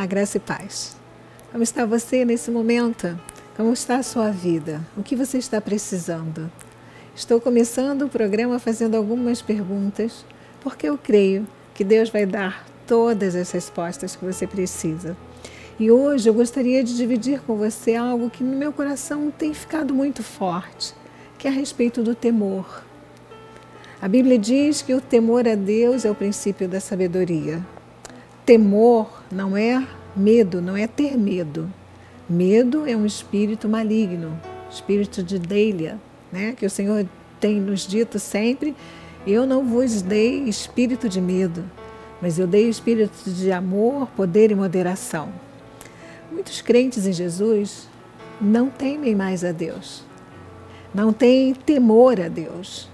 Olá, graça e paz. Como está você nesse momento? Como está a sua vida? O que você está precisando? Estou começando o programa fazendo algumas perguntas, porque eu creio que Deus vai dar todas as respostas que você precisa. E hoje eu gostaria de dividir com você algo que no meu coração tem ficado muito forte, que é a respeito do temor. A Bíblia diz que o temor a Deus é o princípio da sabedoria. Temor não é medo, não é ter medo. Medo é um espírito maligno, espírito de Delia, né? que o Senhor tem nos dito sempre: eu não vos dei espírito de medo, mas eu dei espírito de amor, poder e moderação. Muitos crentes em Jesus não temem mais a Deus, não têm temor a Deus.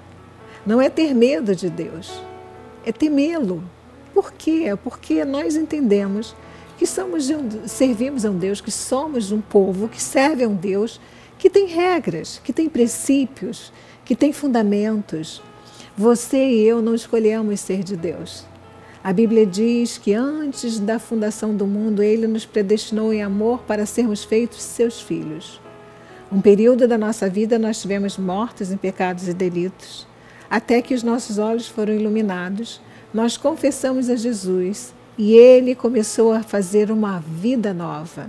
Não é ter medo de Deus, é temê-lo. Por quê? Porque nós entendemos que somos um, servimos a um Deus, que somos um povo que serve a um Deus que tem regras, que tem princípios, que tem fundamentos. Você e eu não escolhemos ser de Deus. A Bíblia diz que antes da fundação do mundo, Ele nos predestinou em amor para sermos feitos seus filhos. Um período da nossa vida nós tivemos mortos em pecados e delitos, até que os nossos olhos foram iluminados, nós confessamos a Jesus e Ele começou a fazer uma vida nova.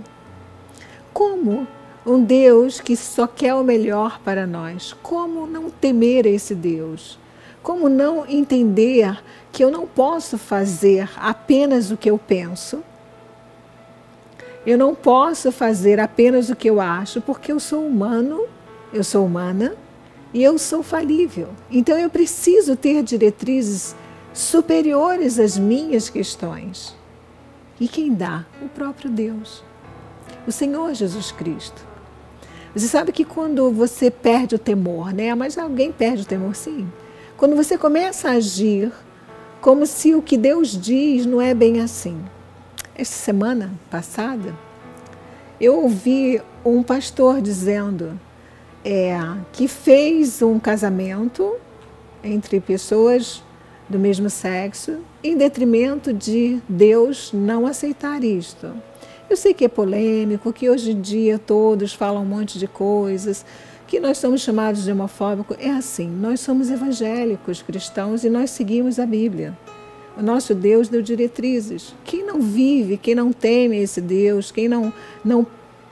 Como um Deus que só quer o melhor para nós, como não temer esse Deus? Como não entender que eu não posso fazer apenas o que eu penso? Eu não posso fazer apenas o que eu acho, porque eu sou humano, eu sou humana e eu sou falível. Então eu preciso ter diretrizes superiores às minhas questões. E quem dá? O próprio Deus, o Senhor Jesus Cristo. Você sabe que quando você perde o temor, né? Mas alguém perde o temor, sim. Quando você começa a agir como se o que Deus diz não é bem assim. Essa semana passada, eu ouvi um pastor dizendo é, que fez um casamento entre pessoas do mesmo sexo em detrimento de Deus não aceitar isto. Eu sei que é polêmico, que hoje em dia todos falam um monte de coisas, que nós somos chamados de homofóbico. É assim, nós somos evangélicos cristãos e nós seguimos a Bíblia. O nosso Deus deu diretrizes. Quem não vive, quem não teme esse Deus, quem não, não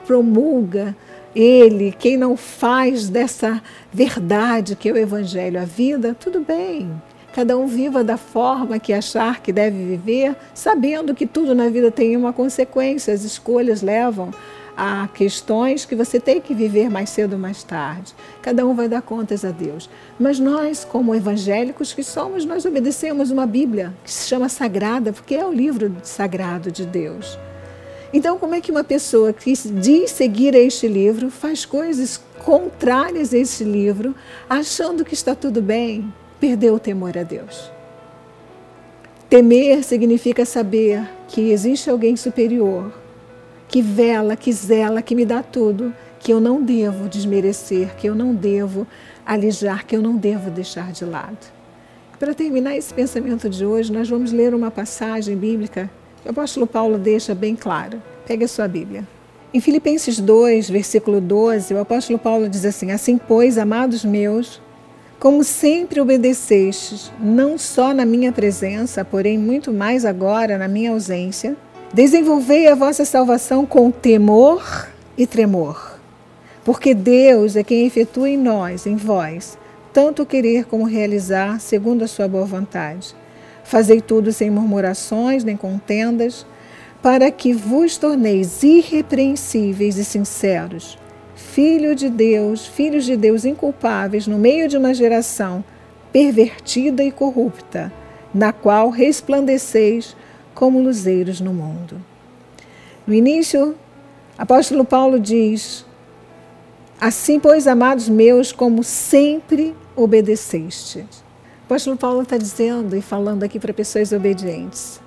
promulga Ele, quem não faz dessa verdade que é o Evangelho a vida, tudo bem. Cada um viva da forma que achar que deve viver, sabendo que tudo na vida tem uma consequência, as escolhas levam a questões que você tem que viver mais cedo ou mais tarde. Cada um vai dar contas a Deus. Mas nós, como evangélicos que somos, nós obedecemos uma Bíblia que se chama Sagrada, porque é o livro sagrado de Deus. Então, como é que uma pessoa que diz seguir a este livro faz coisas contrárias a este livro, achando que está tudo bem, perdeu o temor a Deus? Temer significa saber que existe alguém superior que vela, que zela, que me dá tudo, que eu não devo desmerecer, que eu não devo alijar, que eu não devo deixar de lado. Para terminar esse pensamento de hoje, nós vamos ler uma passagem bíblica que o apóstolo Paulo deixa bem claro. Pegue a sua Bíblia. Em Filipenses 2, versículo 12, o apóstolo Paulo diz assim: Assim, pois, amados meus, como sempre obedecestes, não só na minha presença, porém muito mais agora na minha ausência, Desenvolvei a vossa salvação com temor e tremor, porque Deus é quem efetua em nós, em vós, tanto querer como realizar, segundo a sua boa vontade. Fazei tudo sem murmurações nem contendas, para que vos torneis irrepreensíveis e sinceros, filho de Deus, filhos de Deus inculpáveis no meio de uma geração pervertida e corrupta, na qual resplandeceis como luzeiros no mundo. No início, apóstolo Paulo diz: Assim, pois, amados meus, como sempre obedeceste. O apóstolo Paulo está dizendo e falando aqui para pessoas obedientes.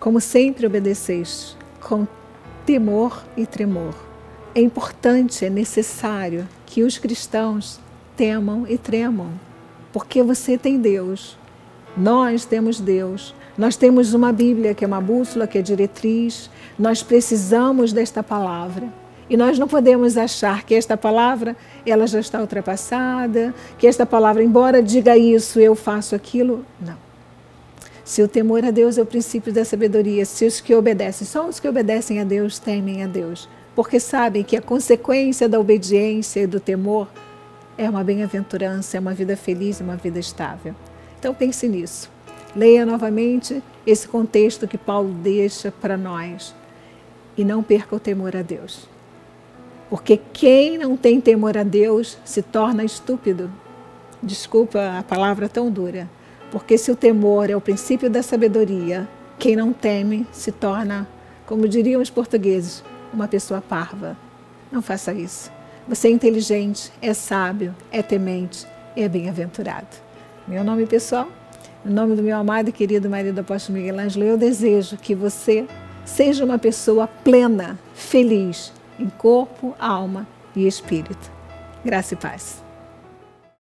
Como sempre obedeceste, com temor e tremor. É importante, é necessário que os cristãos temam e tremam, porque você tem Deus, nós temos Deus, Nós temos uma Bíblia que é uma bússola, que é diretriz. Nós precisamos desta palavra. E nós não podemos achar que esta palavra ela já está ultrapassada, que esta palavra, embora diga isso, eu faço aquilo. Não. Se o temor a Deus é o princípio da sabedoria, se os que obedecem, só os que obedecem a Deus temem a Deus, porque sabem que a consequência da obediência e do temor é uma bem-aventurança, é uma vida feliz, uma vida estável. Então pense nisso. Leia novamente esse contexto que Paulo deixa para nós e não perca o temor a Deus. Porque quem não tem temor a Deus se torna estúpido. Desculpa a palavra tão dura. Porque se o temor é o princípio da sabedoria, quem não teme se torna, como diriam os portugueses, uma pessoa parva. Não faça isso. Você é inteligente, é sábio, é temente, é bem-aventurado. Meu nome pessoal, em nome do meu amado e querido marido apóstolo Miguel Ângelo, eu desejo que você seja uma pessoa plena, feliz, em corpo, alma e espírito. Graça e paz.